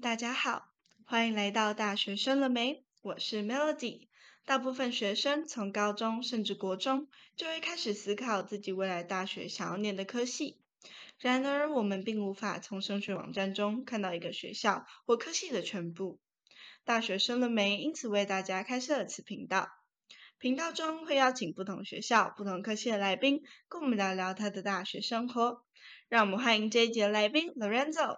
大家好，欢迎来到大学生了没？我是 Melody。大部分学生从高中甚至国中就会开始思考自己未来大学想要念的科系。然而，我们并无法从升学网站中看到一个学校或科系的全部。大学生了没？因此为大家开设了此频道。频道中会邀请不同学校、不同科系的来宾，跟我们聊聊他的大学生活。让我们欢迎这一节来宾 Lorenzo。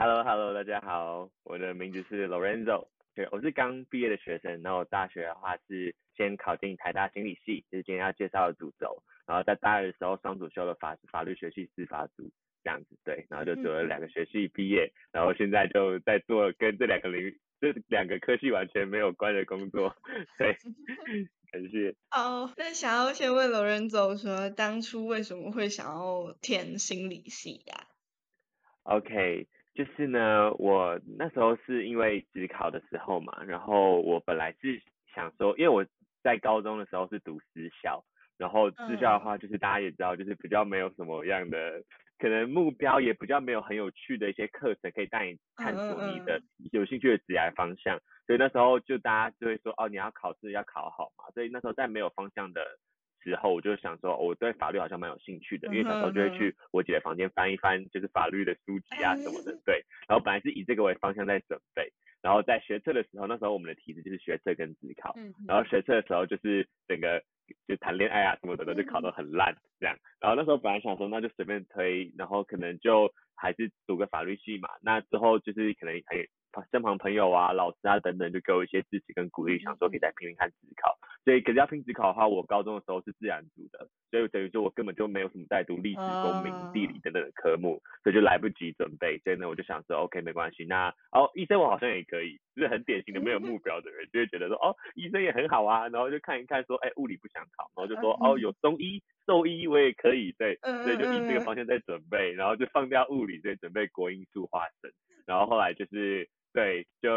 Hello，Hello，大家好，我的名字是 Lorenzo，对，我是刚毕业的学生，然后大学的话是先考进台大心理系，就是今天要介绍的主轴，然后在大二的时候双主修了法法律学系司法组这样子，对，然后就做了两个学系毕业，然后现在就在做跟这两个领域。这两个科系完全没有关的工作，对，感谢。哦，那想要先问 Lorenzo 说，当初为什么会想要填心理系呀？OK，就是呢，我那时候是因为职考的时候嘛，然后我本来是想说，因为我在高中的时候是读私校，然后私校的话，就是大家也知道，就是比较没有什么样的。可能目标也比较没有很有趣的一些课程可以带你探索你的有兴趣的职业方向，所以那时候就大家就会说哦你要考试要考好嘛，所以那时候在没有方向的时候，我就想说我对法律好像蛮有兴趣的，因为小时候就会去我姐的房间翻一翻就是法律的书籍啊什么的，对，然后本来是以这个为方向在准备，然后在学测的时候，那时候我们的题子就是学测跟自考，然后学测的时候就是整个。就谈恋爱啊什么的都，就考得很烂这样。然后那时候本来想说，那就随便推，然后可能就还是读个法律系嘛。那之后就是可能还。身旁朋友啊、老师啊等等，就给我一些支持跟鼓励，想说可以再拼拼看自考。所以可是要拼自考的话，我高中的时候是自然组的，所以等于说我根本就没有什么在读历史、公民、地理等等的科目，所以就来不及准备。所以呢，我就想说，OK，没关系。那哦，医生我好像也可以，就是很典型的没有目 标的人，就会觉得说，哦，医生也很好啊。然后就看一看说，哎，物理不想考，然后就说，哦，有中医、兽医我也可以，对，所以就以这个方向在准备，然后就放掉物理，所以准备国英数化生。然后后来就是。对，就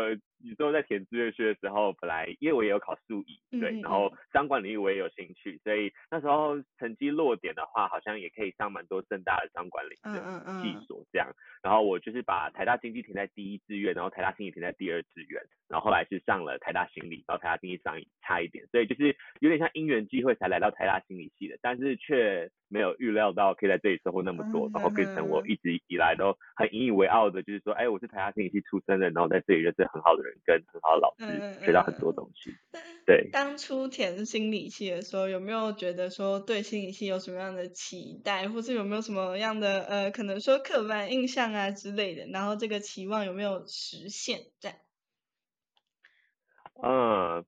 你说在填志愿序的时候，本来因为我也有考数乙，对，然后相关领域我也有兴趣，所以那时候成绩落点的话，好像也可以上蛮多正大的相关领域的系。所这样。然后我就是把台大经济填在第一志愿，然后台大心理填在第二志愿，然后后来是上了台大心理，然后台大经济上差一点，所以就是有点像因缘机会才来到台大心理系的，但是却没有预料到可以在这里收获那么多，然后变成我一直以来都很引以为傲的，就是说，哎，我是台大心理系出身的，然后在这里认识很好的人，跟很好的老师，学到很多东西。对，当初填心理系的时候，有没有觉得说对心理系有什么样的期待，或是有没有什么样的呃，可能说刻板印象？啊之类的，然后这个期望有没有实现？这样。嗯，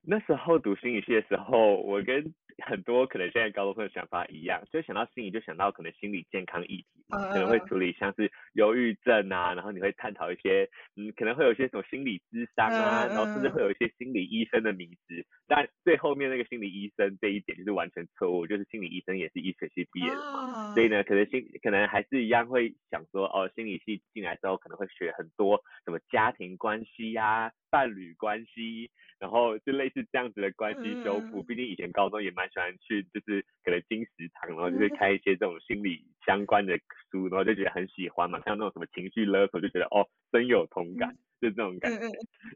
那时候读心理系的时候，我跟很多可能现在高中生的想法一样，就想到心理就想到可能心理健康议题嘛，可能会处理像是忧郁症啊，然后你会探讨一些，嗯，可能会有一些什么心理咨商啊，然后甚至会有一些心理医生的名字，但最后面那个心理医生这一点就是完全错误，就是心理医生也是医学系毕业的嘛，所以呢，可能心可能还是一样会想说，哦，心理系进来之后可能会学很多什么家庭关系呀。伴侣关系，然后就类似这样子的关系修复。毕竟以前高中也蛮喜欢去，就是可能金石堂，然后就是看一些这种心理相关的书，然后就觉得很喜欢嘛。像那种什么情绪勒索，就觉得哦深有同感，就这种感觉。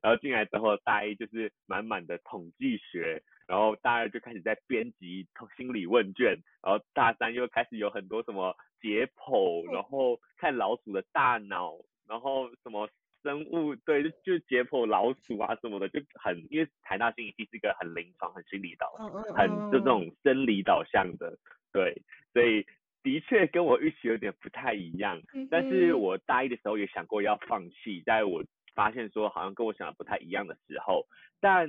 然后进来之后，大一就是满满的统计学，然后大二就开始在编辑心理问卷，然后大三又开始有很多什么解剖，然后看老鼠的大脑，然后什么。生物对，就就解剖老鼠啊什么的，就很因为台大心理系是一个很临床、很心理导、很就这种生理导向的，对，所以的确跟我预期有点不太一样。但是我大一的时候也想过要放弃，在我发现说好像跟我想的不太一样的时候，但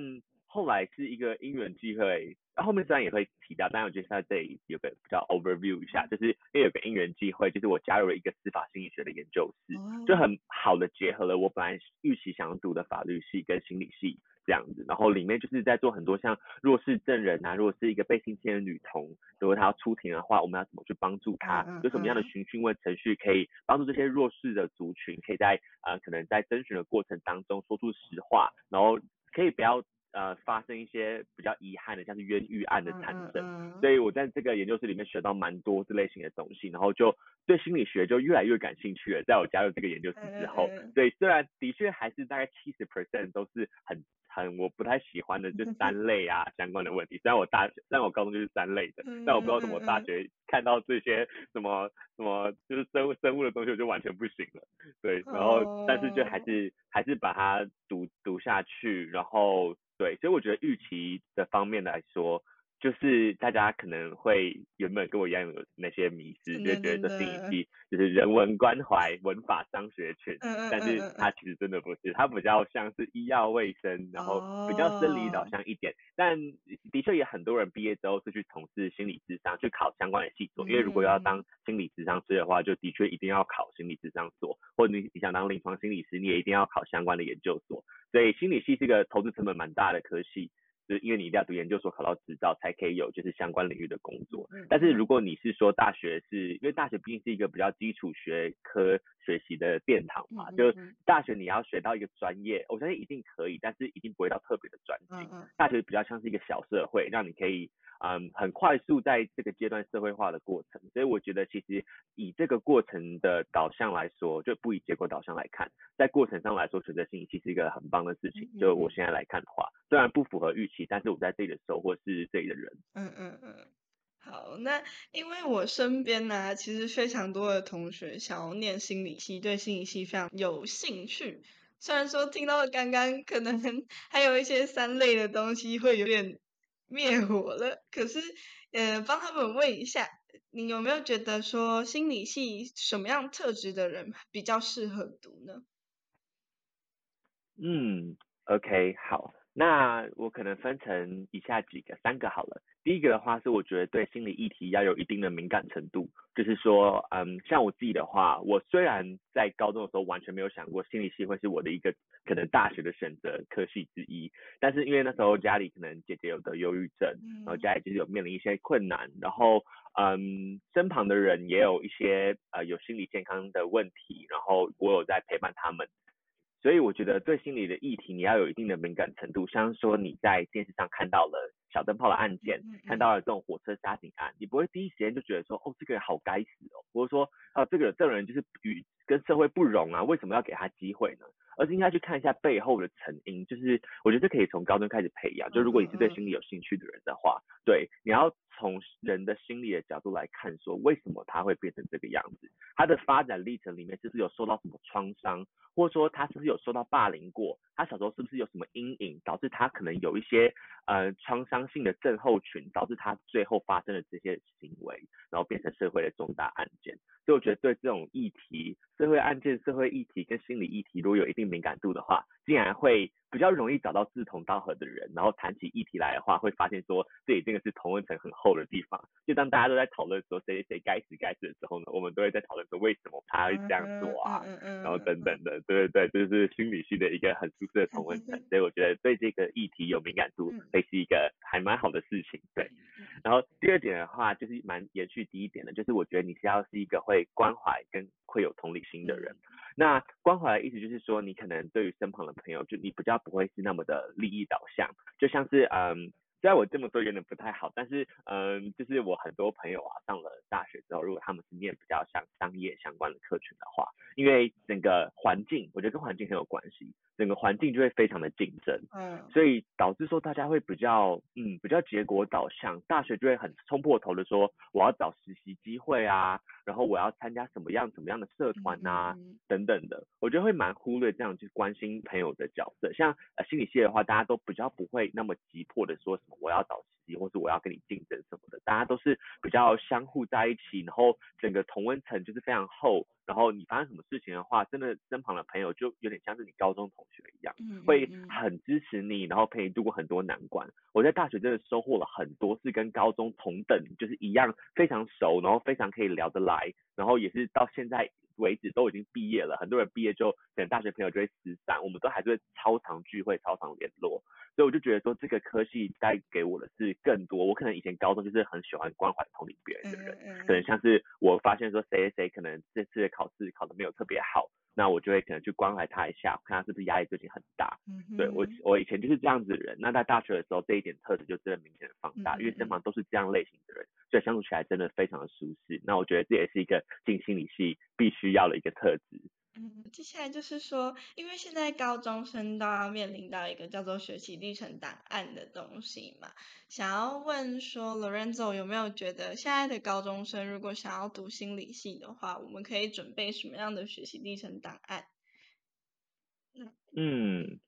后来是一个因缘机会。那后面自然也会提到，但我觉得在这里有个比较 overview 一下，就是因为有个因缘机会，就是我加入了一个司法心理学的研究室，就很好的结合了我本来预期想要读的法律系跟心理系这样子，然后里面就是在做很多像弱势证人啊，如果是一个被性侵的女童，如果她要出庭的话，我们要怎么去帮助她？有什么样的询讯问程序可以帮助这些弱势的族群，可以在呃可能在征询的过程当中说出实话，然后可以不要。呃发生一些比较遗憾的，像是冤狱案的产生。所以我在这个研究室里面学到蛮多这类型的东西，然后就对心理学就越来越感兴趣了。在我加入这个研究室之后，嗯嗯嗯所以虽然的确还是大概七十 percent 都是很很我不太喜欢的，就 三类啊相关的问题。虽然我大学，虽然我高中就是三类的，嗯但我不知道怎么大学看到这些什么什么就是生物生物的东西，我就完全不行了。对，然后但是就还哦是还是把它读读下去，然后对，所以我觉得预期的方面来说，就是大家可能会原本跟我一样有那些迷思，就会觉得真的说心理系就是人文关怀、文法商学群，但是它其实真的不是，它比较像是医药卫生，然后比较生理导哦向一点。但的确也很多人毕业之后是去从事心理智商，去考相关的系所，因为如果要当心理智商师的话，就的确一定要考心理智商所，或者你你想当临床心理师，你也一定要考相关的研究所。所以心理系是一个投资成本蛮大的科系。就是因为你一定要读研究所考到执照，才可以有就是相关领域的工作。嗯但是如果你是说大学是，因为大学毕竟是一个比较基础学科学习的殿堂嘛，就嗯嗯大学你要学到一个专业，我相信一定可以，但是一定不会到特别的专精。嗯嗯大学比较像是一个小社会，让你可以嗯很快速在这个阶段社会化的过程。所以我觉得其实以这个过程的导向来说，就不以结果导向来看，在过程上来说，选择性其实是一个很棒的事情。就我现在来看的话，虽然不符合预期，但是我在这里的收获是这里的人。嗯嗯嗯，好，那因为我身边呢、其实非常多的同学想要念心理系，对心理系非常有兴趣。虽然说听到刚刚可能 还有一些三类的东西会有点灭火了，可是呃，帮他们问一下，你有没有觉得说心理系什么样特质的人比较适合读呢？嗯，OK，好，那我可能分成以下几个，三个好了。第一个的话是我觉得对心理议题要有一定的敏感程度，就是说，嗯，像我自己的话，我虽然在高中的时候完全没有想过心理系会是我的一个可能大学的选择科系之一，但是因为那时候家里可能姐姐有得忧郁症，然后家里就是有面临一些困难，然后嗯，身旁的人也有一些呃有心理健康的问题，然后我有在陪伴他们。所以我觉得对心理的议题你要有一定的敏感程度，像说你在电视上看到了小灯泡的案件看到了这种火车杀警案，你不会第一时间就觉得说，哦，这个人好该死哦，或者说，啊，这个这个人就是与跟社会不容啊，为什么要给他机会呢？而是应该去看一下背后的成因，就是我觉得这可以从高中开始培养。就如果你是对心理有兴趣的人的话，对，你要从人的心理的角度来看，说为什么他会变成这个样子，他的发展历程里面是不是有受到什么创伤，或者说他是不是有受到霸凌过，他小时候是不是有什么阴影，导致他可能有一些呃创伤性的症候群，导致他最后发生了这些行为，然后变成社会的重大案件。所以我觉得对这种议题、社会案件、社会议题跟心理议题，如果有一定敏感度的话，竟然会比较容易找到志同道合的人，然后谈起议题来的话，会发现说这里真的是同温层很厚的地方。就当大家都在讨论说谁谁该死该死的时候呢，我们都会在讨论说为什么他会这样做啊，嗯嗯嗯然后等等的，对对对，就是心理系的一个很舒适的同温层，所以我觉得对这个议题有敏感度嗯，会是一个还蛮好的事情，对。然后第二点的话，就是蛮延续第一点的，就是我觉得你是要是一个会关怀跟会有同理心的人。那关怀的意思就是说，你可能对于身旁的朋友，就你比较不会是那么的利益导向，就像是嗯。虽然我这么说有点不太好，但是嗯，就是我很多朋友啊，上了大学之后，如果他们是念比较像商业相关的课程的话，因为整个环境，我觉得跟环境很有关系，整个环境就会非常的竞争，嗯所以导致说大家会比较嗯比较结果导向，大学就会很冲破头的说我要找实习机会啊，然后我要参加什么样什么样的社团啊、等等的，我觉得会蛮忽略这样去关心朋友的角色。像呃心理系的话，大家都比较不会那么急迫的说什么我要找实习，或是我要跟你竞争什么的，大家都是比较相互在一起，然后整个同温层就是非常厚。然后你发生什么事情的话，真的身旁的朋友就有点像是你高中同学一样。嗯会很支持你，然后陪你度过很多难关。我在大学真的收获了很多，是跟高中同等，就是一样非常熟，然后非常可以聊得来，然后也是到现在为止都已经毕业了，很多人毕业之后可能大学朋友就会失散，我们都还是会超常聚会、超常联络。所以我就觉得说，这个科系带给我的是更多。我可能以前高中就是很喜欢关怀同龄别人的人，可能像是我发现说谁谁谁可能这次的考试考得没有特别好，那我就会可能去关怀他一下，看他是不是压力最近很大。嗯对我我以前就是这样子的人，那在大学的时候这一点特质就真的明显的放大，嗯因为身旁都是这样类型的人，所以相处起来真的非常的舒适。那我觉得这也是一个进心理系必须要的一个特质。嗯，接下来就是说，因为现在高中生都要面临到一个叫做学习历程档案的东西嘛，想要问说，Lorenzo 有没有觉得现在的高中生如果想要读心理系的话，我们可以准备什么样的学习历程档案？嗯，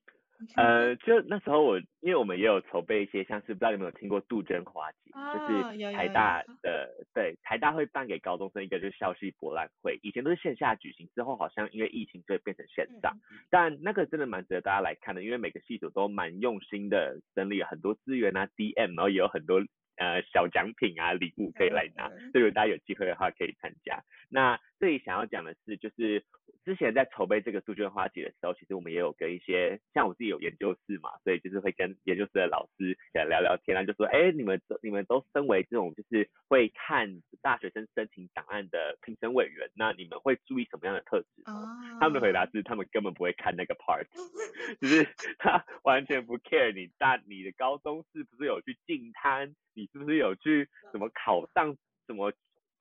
呃，就那时候我，因为我们也有筹备一些，像是不知道你们有听过杜鹃花节，哦就是台大的，对，台大会办给高中生一个就是校系博览会，以前都是线下举行，之后好像因为疫情所以变成线上，但那个真的蛮值得大家来看的，因为每个系组都蛮用心的整理了很多资源啊，DM，然后也有很多呃小奖品啊礼物可以来拿，嗯所以如果大家有机会的话可以参加。那这里想要讲的是，就是之前在筹备这个杜鹃花节的时候，其实我们也有跟一些像我自己有研究室嘛，所以就是会跟研究室的老师呃聊聊天啊，就说，哎，你们你们都身为这种就是会看大学生申请档案的评审委员，那你们会注意什么样的特质呢？哦，他们的回答是，他们根本不会看那个 part，就是他完全不 care 你大你的高中是不是有去进摊，你是不是有去什么考上什么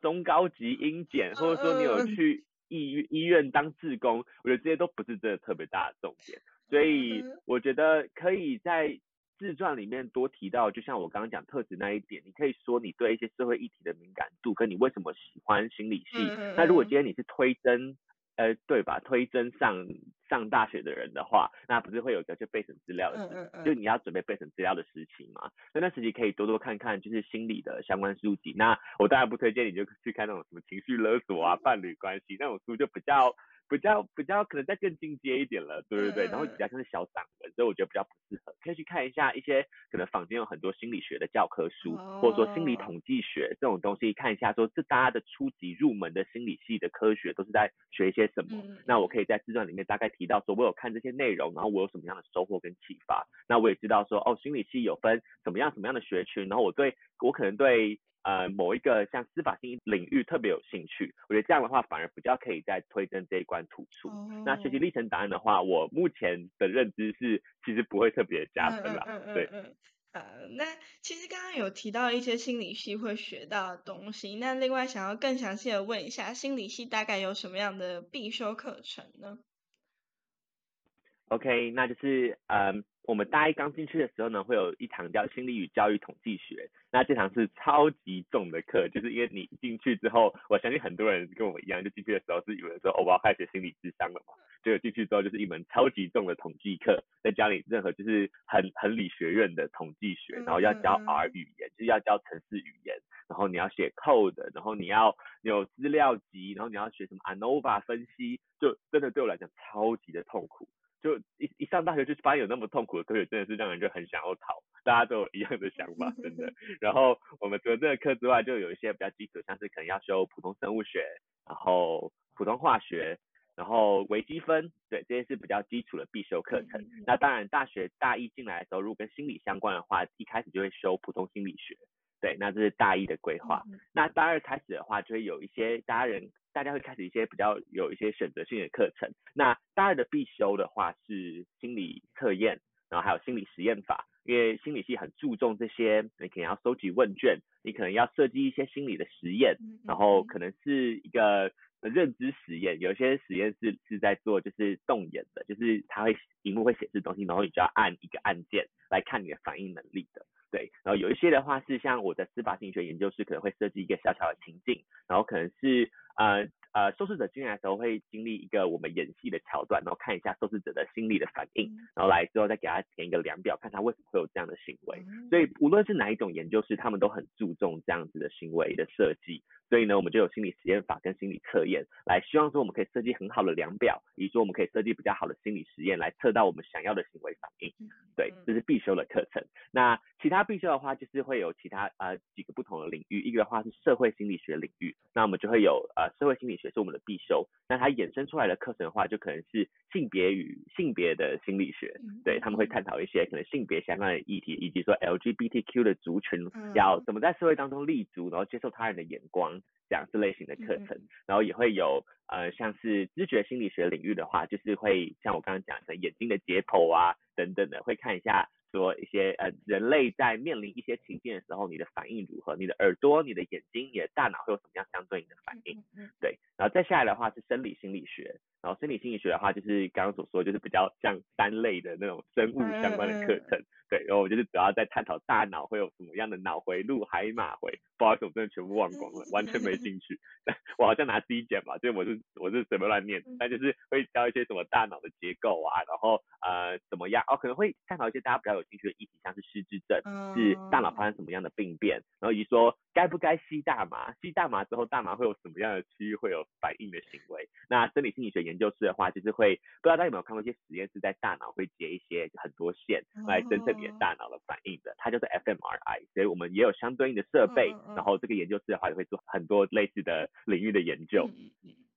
中高级英检，或者说你有去医医院当志工，我觉得这些都不是真的特别大的重点，所以嗯我觉得可以在自传里面多提到，就像我刚刚讲特质那一点，你可以说你对一些社会议题的敏感度，跟你为什么喜欢心理系。那如果嗯今天你是推甄，呃，对吧？推甄上上大学的人的话，那不是会有一个就备审资料的事嗯嗯嗯就你要准备备审资料的时期嘛？那那时期可以多多看看就是心理的相关书籍。那我当然不推荐你就去看那种什么情绪勒索啊、伴侣关系那种书，就比较比较比较可能再更进阶一点了，对对对，然后比较像是小散文，所以我觉得比较不适合。可以去看一下一些可能坊间有很多心理学的教科书，或者说心理哦统计学这种东西，看一下说这大家的初级入门的心理系的科学都是在学一些什么。嗯那我可以在自传里面大概提到说，我有看这些内容，然后我有什么样的收获跟启发。那我也知道说，哦，心理系有分什么样什么样的学群，然后我对我可能对呃某一个像司法性领域特别有兴趣。我觉得这样的话，反而比较可以在推甄这一关突出。那学习哦历程档案的话，我目前的认知是其实不会特别加分啦。嗯嗯嗯对，呃，那其实刚刚有提到一些心理系会学到的东西，那另外想要更详细的问一下，心理系大概有什么样的必修课程呢？OK，那就是嗯，我们大一刚进去的时候呢，会有一堂叫心理与教育统计学。那这堂是超级重的课，就是因为你进去之后，我相信很多人跟我一样，就进去的时候是以为说，哦，我要开始学心理智商了嘛。结果进去之后就是一门超级重的统计课，在教你任何就是很很理学院的统计学，然后要教 R 语言，就是要教程式语言，然后你要写 code，然后你要你有资料集，然后你要学什么 ANOVA 分析，就真的对我来讲超级的痛苦。就一一上大学就发现有那么痛苦的科学，真的是让人就很想要逃。大家都有一样的想法，真的。然后我们除了这个课之外，就有一些比较基础，像是可能要修普通生物学，然后普通化学，然后微积分，对，这些是比较基础的必修课程。那当然，大学大一进来的时候，如果跟心理相关的话，一开始就会修普通心理学，对，那这是大一的规划。嗯那大二开始的话，就会有一些大家人，大家会开始一些比较有一些选择性的课程。那大二的必修的话是心理测验，然后还有心理实验法，因为心理系很注重这些，你可能要收集问卷，你可能要设计一些心理的实验，嗯然后可能是一个认知实验，有些实验是是在做就是动眼的，就是它会荧幕会显示东西，然后你就要按一个按键来看你的反应能力的。对，然后有一些的话是像我的司法心理学研究室可能会设计一个小小的情境，然后可能是呃呃受试者进来的时候会经历一个我们演戏的桥段，然后看一下受试者的心理的反应，然后来之后再给他填一个量表，看他为什么会有这样的行为。嗯所以无论是哪一种研究室，他们都很注重这样子的行为的设计。所以呢，我们就有心理实验法跟心理测验，来希望说我们可以设计很好的量表，以及说我们可以设计比较好的心理实验来测到我们想要的行为反应。对，这是必修的课程。那其他必修的话，就是会有其他呃几个不同的领域，一个的话是社会心理学领域，那我们就会有呃社会心理学是我们的必修，那它衍生出来的课程的话，就可能是性别与性别的心理学，对他们会探讨一些可能性别相关的议题，以及说 LGBTQ 的族群要。怎么在社会当中立足，然后接受他人的眼光。这样这类型的课程，然后也会有呃像是知觉心理学领域的话，就是会像我刚刚讲的眼睛的解剖啊等等的，会看一下说一些呃人类在面临一些情境的时候，你的反应如何，你的耳朵、你的眼睛、你的大脑会有什么样相对应的反应？对，然后再下来的话是生理心理学，然后生理心理学的话就是刚刚所说，就是比较像三类的那种生物相关的课程。对，然后我就是主要在探讨大脑会有什么样的脑回路、海马回，不好意思，我真的全部忘光了，完全没兴趣。我好像拿 C 减吧，所以我是我是随便乱念，但就是会教一些什么大脑的结构啊，然后呃怎么样，哦可能会探讨一些大家比较有兴趣的议题，像是失智症，是大脑发生什么样的病变，然后以及说该不该吸大麻，吸大麻之后大麻会有什么样的区域会有反应的行为。那生理心理学研究室的话，就是会不知道大家有没有看过一些实验室，在大脑会接一些很多线来侦测。大脑的反应的，它就是 fMRI，所以我们也有相对应的设备，然后这个研究室的话也会做很多类似的领域的研究。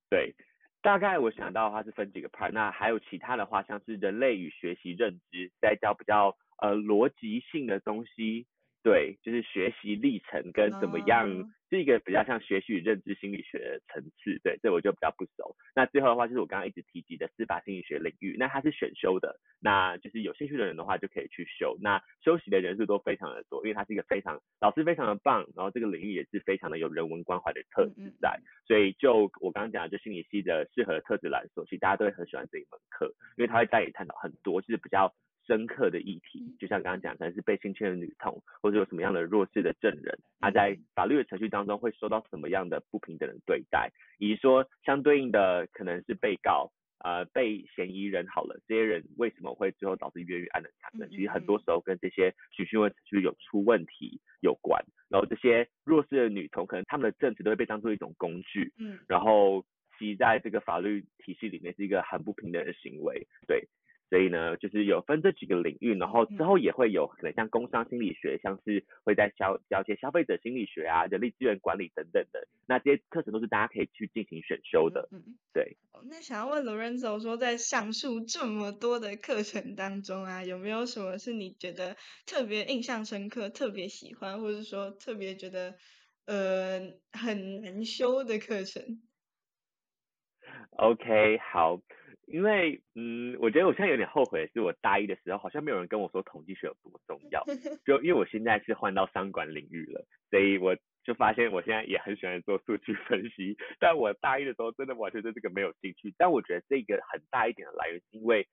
对，大概我想到的话是分几个 part，那还有其他的话，像是人类与学习认知，在教比较呃逻辑性的东西。对，就是学习历程跟怎么样，是一个比较像学习与认知心理学的层次。对，这我就比较不熟。那最后的话，就是我刚刚一直提及的司法心理学领域，那它是选修的，那就是有兴趣的人的话就可以去修。那修习的人数都非常的多，因为它是一个非常老师非常的棒，然后这个领域也是非常的有人文关怀的特质在。所以就我刚刚讲的，就心理系的适合的特质来说，其实大家都会很喜欢这一门课，因为它会带你探讨很多，就是比较。深刻的议题，就像刚刚讲，可能是被性侵的女童，或者有什么样的弱势的证人，他在法律的程序当中会受到什么样的不平等的对待，以及说相对应的可能是被告，呃，被嫌疑人好了，这些人为什么会最后导致冤狱案的产生？其实很多时候跟这些许讯问程序有出问题有关，然后这些弱势的女童，可能他们的证词都会被当做一种工具，嗯，然后其在这个法律体系里面是一个很不平等的行为，对。所以呢，就是有分这几个领域，然后之后也会有可能像工商心理学，像是会在教教一些消费者心理学啊、人力资源管理等等的，那这些课程都是大家可以去进行选修的。嗯嗯。对。那想要问 Lorenzo 说，在上述这么多的课程当中啊，有没有什么是你觉得特别印象深刻、特别喜欢，或者说特别觉得呃很难修的课程？OK，好。因为，嗯，我觉得我现在有点后悔，是我大一的时候好像没有人跟我说统计学有多重要。就因为我现在是换到商管领域了，所以我就发现我现在也很喜欢做数据分析。但我大一的时候真的完全对这个没有兴趣。但我觉得这个很大一点的来源是因为，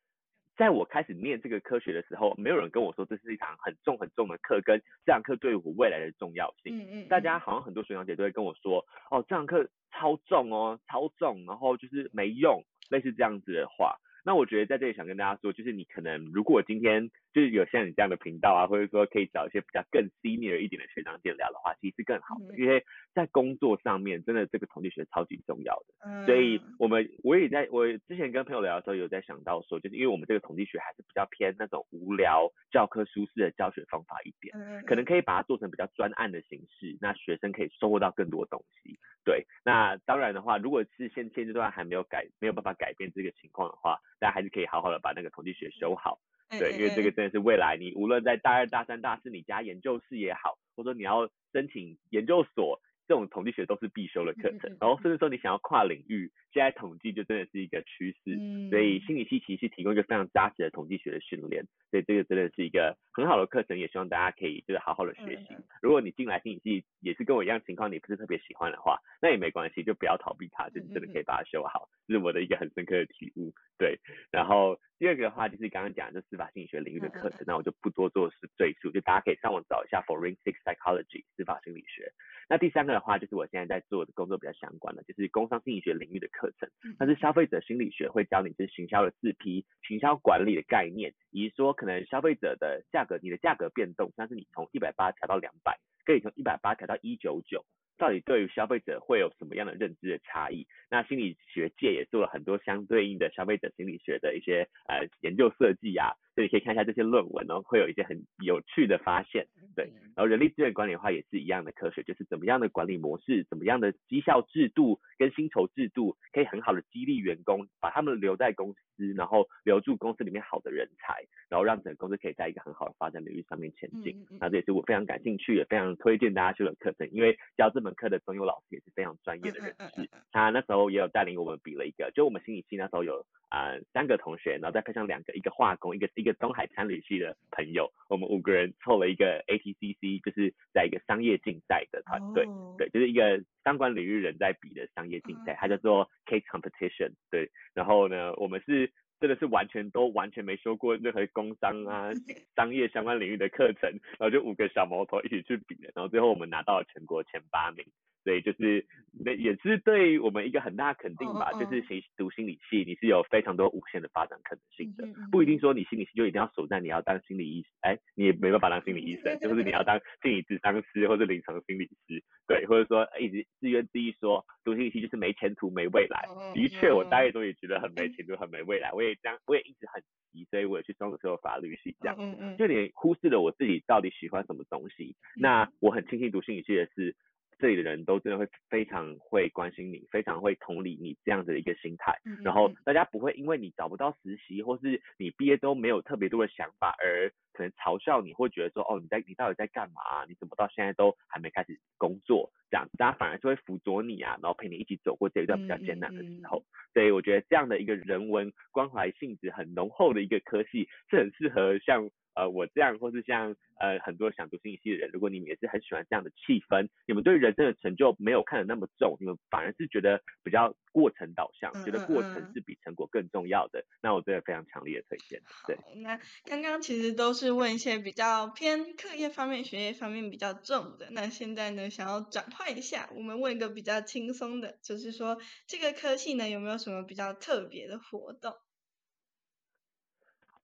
在我开始念这个科学的时候，没有人跟我说这是一堂很重很重的课，跟这堂课对我未来的重要性。嗯嗯。大家好像很多学长姐都会跟我说，哦，这堂课超重哦，超重，然后就是没用。类似这样子的话，那我觉得在这里想跟大家说，就是你可能如果今天。就是有像你这样的频道啊，或者说可以找一些比较更 senior 一点的学长姐聊的话，其实是更好的，因为在工作上面真的这个统计学超级重要的。嗯。所以我们我也在我之前跟朋友聊的时候，有在想到说，就是因为我们这个统计学还是比较偏那种无聊教科书式的教学方法一点，嗯。可能可以把它做成比较专案的形式，那学生可以收获到更多东西。对。那当然的话，如果是现现阶段还没有改没有办法改变这个情况的话，大家还是可以好好的把那个统计学修好。对，因为这个真的是未来，你无论在大二、大三、大四，你加研究室也好，或者说你要申请研究所。这种统计学都是必修的课程，然后甚至说你想要跨领域，现在统计就真的是一个趋势，所以心理系其实是提供一个非常扎实的统计学的训练，所以这个真的是一个很好的课程，也希望大家可以就是好好的学习。如果你进来心理系也是跟我一样情况，你不是特别喜欢的话，那也没关系，就不要逃避它，就真的可以把它修好，这是我的一个很深刻的体悟。对，然后第二个的话就是刚刚讲的司法心理学领域的课程，那我就不多做是赘述，就大家可以上网找一下 forensic psychology 司法心理学。那第三个的话，就是我现在在做的工作比较相关的，就是工商心理学领域的课程。它是消费者心理学，会教你就是行销的四 P、行销管理的概念，以及说可能消费者的价格，你的价格变动，像是你从一百八调到两百，可以从一百八调到一九九。到底对于消费者会有什么样的认知的差异？那心理学界也做了很多相对应的消费者心理学的一些呃研究设计啊，所以你可以看一下这些论文，然后会有一些很有趣的发现。对，然后人力资源管理的话也是一样的科学，就是怎么样的管理模式，怎么样的绩效制度跟薪酬制度，可以很好的激励员工，把他们留在公司，然后留住公司里面好的人才，然后让整个公司可以在一个很好的发展领域上面前进。那这也是我非常感兴趣，也非常推荐大家修的课程，因为教这门课的中优老师也是非常专业的人士，他那时候也有带领我们比了一个，就我们心理系那时候有啊三个同学，然后再配上两个，一个化工，一个一个东海参旅系的朋友，我们五个人凑了一个 A。TCC 就是在一个商业竞赛的团队，对，就是一个相关领域人在比的商业竞赛，它叫做 Case Competition，对。然后呢，我们是真的是完全都完全没修过任何工商啊、商业相关领域的课程，然后就五个小毛头一起去比的，然后最后我们拿到了全国前八名。所以就是那也是对我们一个很大肯定吧，就是心读心理系，你是有非常多无限的发展可能性的，不一定说你心理系就一定要守在你要当心理医，哎，你也没办法当心理医生，就是你要当心理咨商师或者临床心理师，对，或者说一直自怨自艾说读心理系就是没前途没未来，的确我大一都也觉得很没前途很没未来，我也这样，我也一直很急，所以我也去双子座法律系这样，就你忽视了我自己到底喜欢什么东西，那我很庆幸读心理系的是。这里的人都真的会非常会关心你，非常会同理你这样子的一个心态，然后大家不会因为你找不到实习，或是你毕业都没有特别多的想法而可能嘲笑你，或觉得说哦你在你到底在干嘛？你怎么到现在都还没开始工作？这样大家反而就会辅佐你啊，然后陪你一起走过这一段比较艰难的时候。所以我觉得这样的一个人文关怀性质很浓厚的一个科系，是很适合像。呃，我这样，或是像呃很多想读心理系的人，如果你们也是很喜欢这样的气氛，你们对人生的成就没有看得那么重，你们反而是觉得比较过程导向，觉得过程是比成果更重要的，那我真的非常强烈的推荐。对，那刚刚其实都是问一些比较偏课业方面、学业方面比较重的，那现在呢，想要转换一下，我们问一个比较轻松的，就是说这个科系呢有没有什么比较特别的活动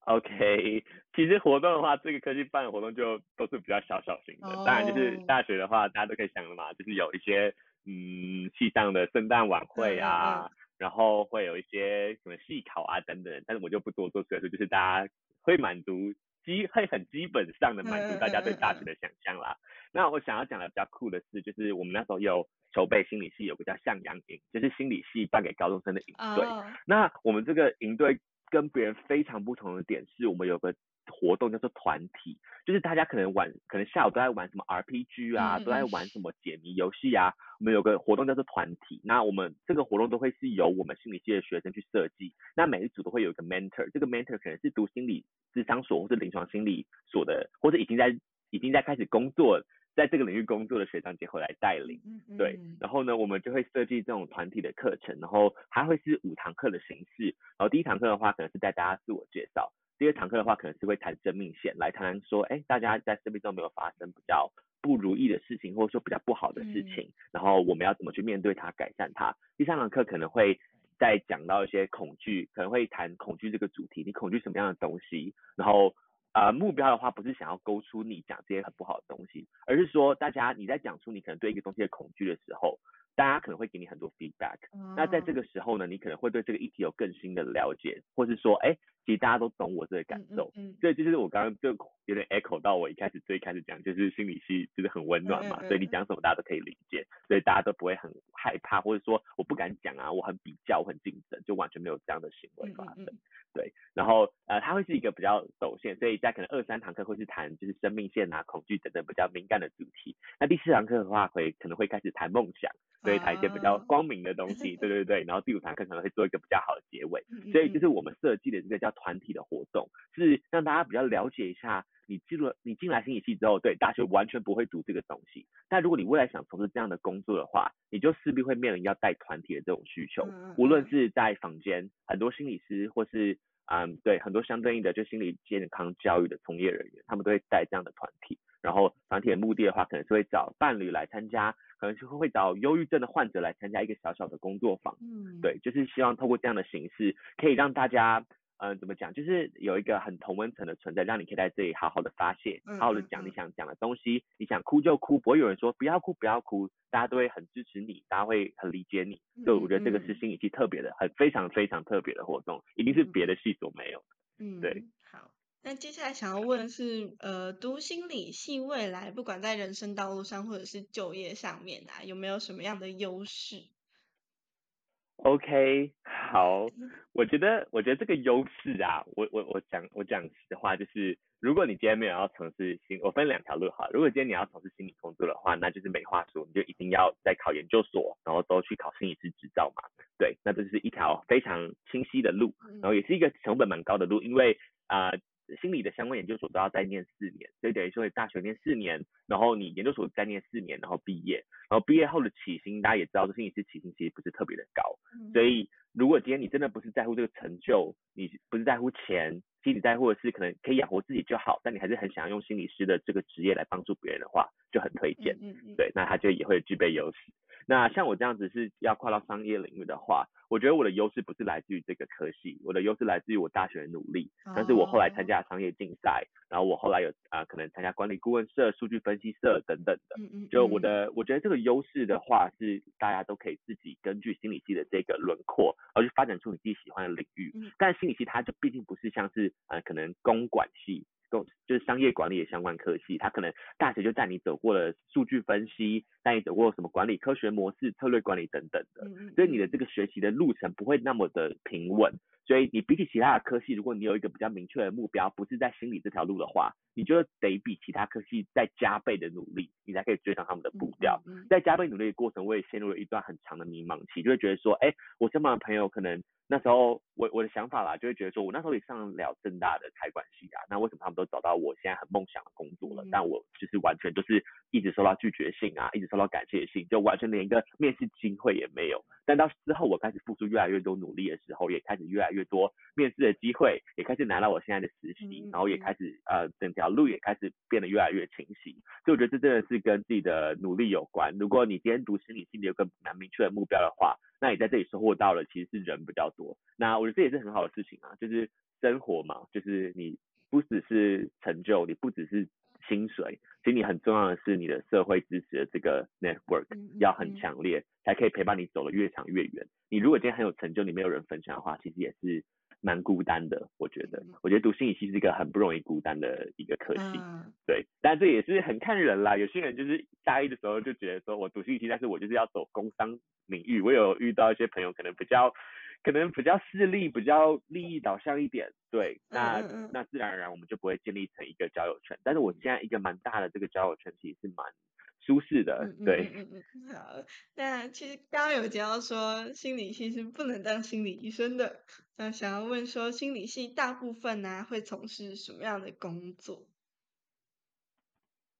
？OK，其实活动的话，这个科技办的活动就都是比较小小型的。当然，就是大学的话，大家都可以想的嘛，就是有一些嗯系上的圣诞晚会啊，然后会有一些什么系考啊等等。但是我就不多做赘述，就是大家会满足基会很基本上的满足大家对大学的想象啦。那我想要讲的比较酷的是，就是我们那时候有筹备心理系有个叫向阳营，就是心理系办给高中生的营队。那我们这个营队。跟别人非常不同的点是我们有个活动叫做团体，就是大家可能玩可能下午都在玩什么 RPG 啊，都在玩什么解谜游戏啊。我们有个活动叫做团体，那我们这个活动都会是由我们心理系的学生去设计。那每一组都会有一个 mentor，这个 mentor 可能是读心理智商所或是临床心理所的，或者已经在已经在开始工作。在这个领域工作的学长姐会来带领，对，然后呢，我们就会设计这种团体的课程，然后它会是五堂课的形式，然后第一堂课的话可能是带大家自我介绍，第二堂课的话可能是会谈生命线，来谈谈说，哎，大家在生命中没有发生比较不如意的事情，或者说比较不好的事情，然后我们要怎么去面对它、改善它。第三堂课可能会再讲到一些恐惧，可能会谈恐惧这个主题，你恐惧什么样的东西，然后。呃，目标的话不是想要勾出你讲这些很不好的东西，而是说大家你在讲出你可能对一个东西的恐惧的时候，大家可能会给你很多 feedback。那在这个时候呢，你可能会对这个议题有更新的了解，或是说，哎，其实大家都懂我这个感受。所以这就是我刚刚就有点 echo 到我一开始最开始讲，就是心理系就是很温暖嘛，所以你讲什么大家都可以理解，所以大家都不会很害怕，或者说我不敢讲啊，我很比较，我很竞争，就完全没有这样的行为发生。对，然后呃，它会是一个比较陡线，所以在可能二三堂课会是谈就是生命线啊、恐惧等等比较敏感的主题。那第四堂课的话，会可能会开始谈梦想，所以谈一些比较光明的东西。对对对，然后第五堂课可能会做一个比较好的结尾。所以就是我们设计的这个叫团体的活动，是让大家比较了解一下。你进入，你进来心理系之后，对大学完全不会读这个东西。但如果你未来想从事这样的工作的话，你就势必会面临要带团体的这种需求。无论是在坊间，很多心理师或是嗯，对很多相对应的就心理健康教育的从业人员，他们都会带这样的团体。然后团体的目的的话，可能是会找伴侣来参加，可能是会找忧郁症的患者来参加一个小小的工作坊。嗯，对，就是希望透过这样的形式，可以让大家。嗯，怎么讲？就是有一个很同温层的存在，让你可以在这里好好的发泄，好好的讲你想讲的东西。你想哭就哭，不会有人说不要哭不要哭，大家都会很支持你，大家会很理解你。所以我觉得这个是心理系特别的，很非常非常特别的活动，一定是别的系所没有。嗯，对。好。那接下来想要问的是，呃，读心理系未来不管在人生道路上或者是就业上面啊，有没有什么样的优势？OK，好，我觉得，我觉得这个优势啊，我我我讲我讲实话，就是如果你今天没有要从事心，我分两条路哈。如果今天你要从事心理工作的话，那就是没话说，你就一定要再考研究所，然后都去考心理师执照嘛。对，那这是一条非常清晰的路，然后也是一个成本蛮高的路，因为啊。呃心理的相关研究所都要再念四年，所以等于说你大学念四年，然后你研究所再念四年，然后毕业，然后毕业后的起薪，大家也知道，这心理师起薪其实不是特别的高，所以如果今天你真的不是在乎这个成就，你不是在乎钱，其实你在乎的是可能可以养活自己就好，但你还是很想要用心理师的这个职业来帮助别人的话，就很推荐，对，那他就也会具备优势。那像我这样子是要跨到商业领域的话，我觉得我的优势不是来自于这个科系，我的优势来自于我大学的努力。但是我后来参加商业竞赛，然后我后来有啊、呃、可能参加管理顾问社、数据分析社等等的。就我的，我觉得这个优势的话是大家都可以自己根据心理系的这个轮廓，而去发展出你自己喜欢的领域。但心理系它就毕竟不是像是呃可能公管系。就是商业管理的相关科系，它可能大学就带你走过了数据分析，带你走过什么管理科学模式、策略管理等等的，所以你的这个学习的路程不会那么的平稳。所以你比起其他的科系，如果你有一个比较明确的目标，不是在心理这条路的话，你就得比其他科系再加倍的努力，你才可以追上他们的步调。在加倍努力的过程，我也陷入了一段很长的迷茫期，就会觉得说，哎，我身旁的朋友可能那时候我我的想法啦，就会觉得说我那时候也上了正大的财管系啊，那为什么他们都找到我现在很梦想的工作了，但我就是完全就是一直收到拒绝信啊，一直收到感谢信，就完全连一个面试机会也没有。但到之后我开始付出越来越多努力的时候，也开始越来越多面试的机会，也开始拿到我现在的实习，然后也开始呃整条路也开始变得越来越清晰。所以我觉得这真的是跟自己的努力有关。如果你今天读心理系，你有个蛮明确的目标的话，那你在这里收获到了其实是人比较多。那我觉得这也是很好的事情啊，就是生活嘛，就是你不只是成就，你不只是薪水，其实你很重要的是你的社会支持的这个 network 要很强烈，才可以陪伴你走得越长越远。你如果今天很有成就，你没有人分享的话，其实也是蛮孤单的。我觉得，我觉得读心理系是一个很不容易孤单的一个科系，对。但这也是很看人啦，有些人就是大一的时候就觉得说我读心理系，但是我就是要走工商领域。我有遇到一些朋友，可能比较。可能比较势利，比较利益导向一点，对，那那自然而然我们就不会建立成一个交友圈。但是我现在一个蛮大的这个交友圈，其实是蛮舒适的，嗯对。嗯嗯嗯，好。那其实刚刚有提到说心理系是不能当心理医生的，那想要问说心理系大部分呢、会从事什么样的工作？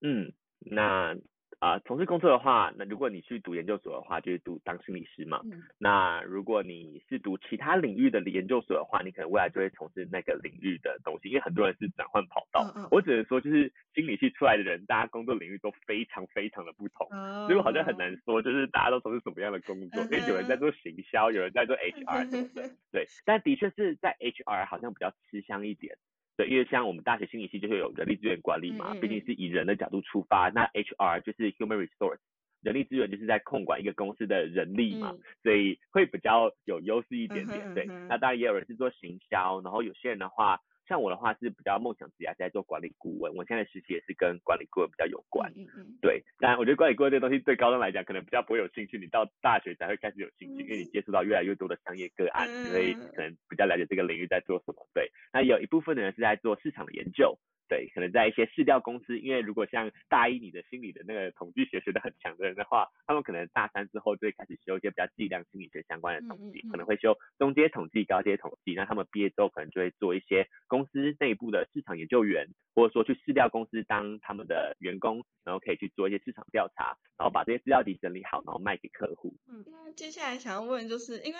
嗯，那啊、呃从事工作的话，那如果你去读研究所的话，就是读当心理师嘛。嗯那如果你是读其他领域的研究所的话，你可能未来就会从事那个领域的东西，因为很多人是转换跑道。嗯嗯我只能说，就是心理系出来的人，大家工作领域都非常非常的不同。哦所以我好像很难说，就是大家都从事什么样的工作，因为有人在做行销，有人在做 HR 什么的，对。但的确是在 HR 好像比较吃香一点，对，因为像我们大学心理系就会有人力资源管理嘛，嗯嗯毕竟是以人的角度出发，那 HR 就是 human resource。人力资源就是在控管一个公司的人力嘛，嗯所以会比较有优势一点点。对那当然也有人是做行销，然后有些人的话，像我的话是比较梦想职业，在做管理顾问。我现在的实习也是跟管理顾问比较有关。嗯嗯对，当然我觉得管理顾问这个东西对高中来讲可能比较不会有兴趣，你到大学才会开始有兴趣，因为你接触到越来越多的商业个案，你会嗯可能比较了解这个领域在做什么。对，那有一部分的人是在做市场的研究。对，可能在一些市调公司，因为如果像大一你的心理的那个统计学学得很强的人的话，他们可能大三之后就会开始修一些比较计量心理学相关的统计，嗯嗯嗯可能会修中阶统计、高阶统计。那他们毕业之后可能就会做一些公司内部的市场研究员，或者说去市调公司当他们的员工，然后可以去做一些市场调查，然后把这些资料集整理好，然后卖给客户。嗯。那接下来想要问，就是因为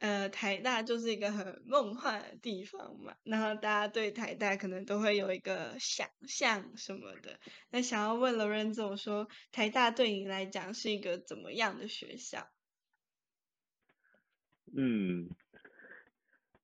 呃台大就是一个很梦幻的地方嘛，然后大家对台大可能都会有一个想象什么的。那想要问 Lorenzo 说，台大对你来讲是一个怎么样的学校？嗯，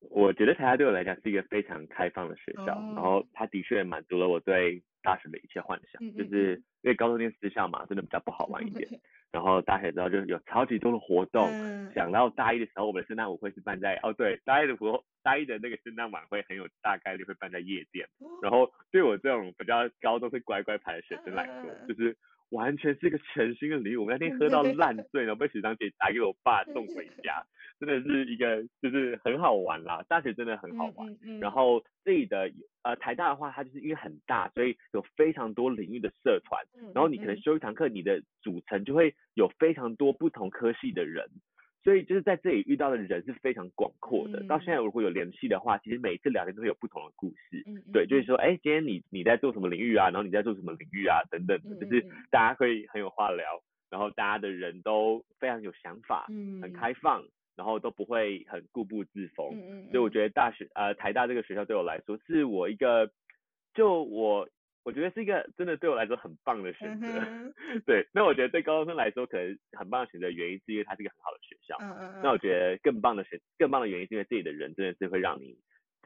我觉得台大对我来讲是一个非常开放的学校，哦然后它的确满足了我对大学的一切幻想，嗯嗯就是因为高中念私校嘛，真的比较不好玩一点。然后大学之后就有超级多的活动，想到大一的时候，我们的圣诞舞会是办在哦对，大一的活大一的那个圣诞晚会很有大概率会办在夜店。然后对我这种比较高中是乖乖牌的学生来说，就是完全是一个全新的礼物。我那天喝到烂醉，然后被学长姐打给我爸送回家。真的是一个，就是很好玩啦，大学真的很好玩。然后这里的呃台大的话，它就是因为很大，所以有非常多领域的社团。然后你可能修一堂课，你的组成就会有非常多不同科系的人，所以就是在这里遇到的人是非常广阔的。到现在如果有联系的话，其实每一次聊天都会有不同的故事。对，就是说，哎，今天你你在做什么领域啊？然后你在做什么领域啊？等等的，就是大家会很有话聊，然后大家的人都非常有想法，很开放。然后都不会很固步自封，所以我觉得大学呃台大这个学校对我来说是我一个，就我我觉得是一个真的对我来说很棒的选择，对。那我觉得对高中生来说可能很棒的选择原因是因为它是一个很好的学校，那我觉得更棒的选更棒的原因是因为这里的人真的是会让你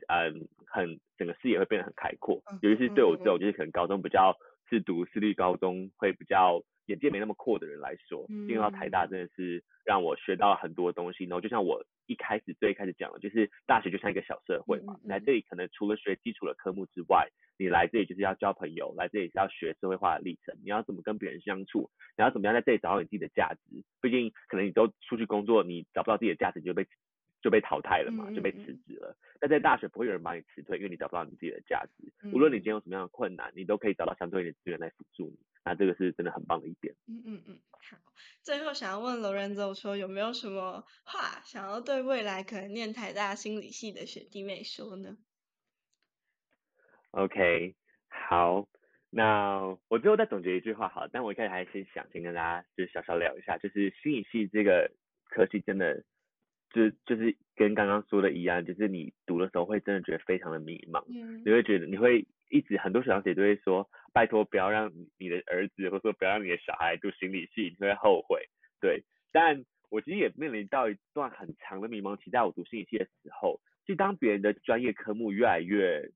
嗯很整个视野会变得很开阔，尤其是对我这种就是可能高中比较是读私立高中会比较。眼界没那么阔的人来说，进入到台大真的是让我学到了很多东西。然后就像我一开始最开始讲的，就是大学就像一个小社会嘛。来这里可能除了学基础的科目之外，你来这里就是要交朋友，来这里是要学社会化的历程。你要怎么跟别人相处，你要怎么样在这里找到你自己的价值。毕竟可能你都出去工作，你找不到自己的价值，你就被就被淘汰了嘛，就被辞职了。但在大学不会有人把你辞退，因为你找不到你自己的价值。无论你今天有什么样的困难，你都可以找到相对应的资源来辅助你。那这个是真的很棒的一点。嗯嗯嗯，好。最后想要问罗仁走说，有没有什么话想要对未来可能念台大心理系的学弟妹说呢？OK，好。那我最后再总结一句话，好。但我一开始还是想先跟大家就是小小聊一下，就是心理系这个科系真的。就就是跟刚刚说的一样，就是你读的时候会真的觉得非常的迷茫，你会觉得你会一直很多小姐都会说，拜托不要让你的儿子或者说不要让你的小孩读心理系，你会后悔。对，但我其实也面临到一段很长的迷茫期，在我读心理系的时候，就当别人的专业科目越来越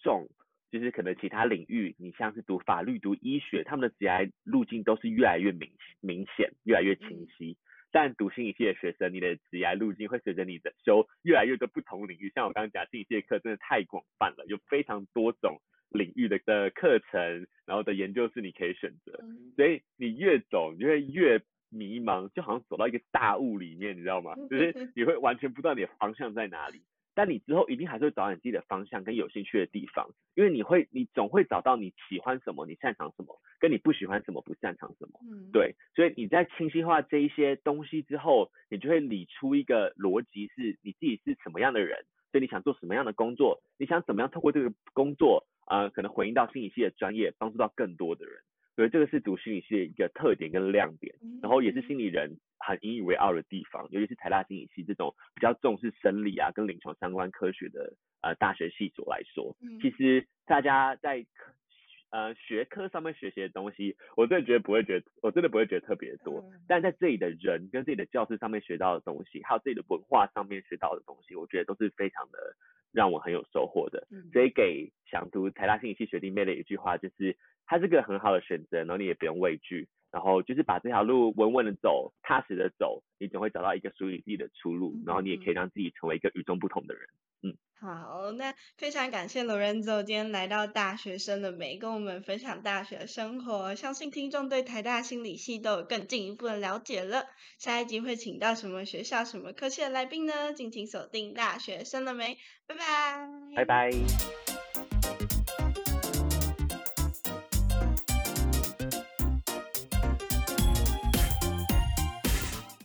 重，就是可能其他领域，你像是读法律、读医学，他们的职业路径都是越来越明明显，越来越清晰。但读心理系的学生，你的职业路径会随着你的修越来越多不同领域。像我刚刚讲，心理系的课真的太广泛了，有非常多种领域的的课程，然后的研究是你可以选择。所以你越走，你会越迷茫，就好像走到一个大雾里面，你知道吗？就是你会完全不知道你的方向在哪里。但你之后一定还是会找到你自己的方向跟有兴趣的地方，因为你会，你总会找到你喜欢什么，你擅长什么，跟你不喜欢什么，不擅长什么。嗯，对，所以你在清晰化这一些东西之后，你就会理出一个逻辑，是你自己是什么样的人，所以你想做什么样的工作，你想怎么样透过这个工作，呃，可能回应到心理系的专业，帮助到更多的人。所以这个是读心理系的一个特点跟亮点，然后也是心理人很引以为傲的地方，尤其是台大心理系这种比较重视生理啊跟临床相关科学的呃大学系所来说，其实大家在呃学科上面学习的东西，我真的觉得不会觉得，我真的不会觉得特别多，但在这里的人跟自己的教室上面学到的东西，还有自己的文化上面学到的东西，我觉得都是非常的让我很有收获的。所以给想读台大心理系学弟妹的一句话就是。它是个很好的选择，然后你也不用畏惧，然后就是把这条路稳稳的走，踏实的走，你总会找到一个属于自己的出路，然后你也可以让自己成为一个与众不同的人。嗯，好，那非常感谢罗仁走今天来到大学生的美，跟我们分享大学生活，相信听众对台大心理系都有更进一步的了解了。下一集会请到什么学校、什么科系的来宾呢？敬请锁定大学生的美，拜拜，拜拜。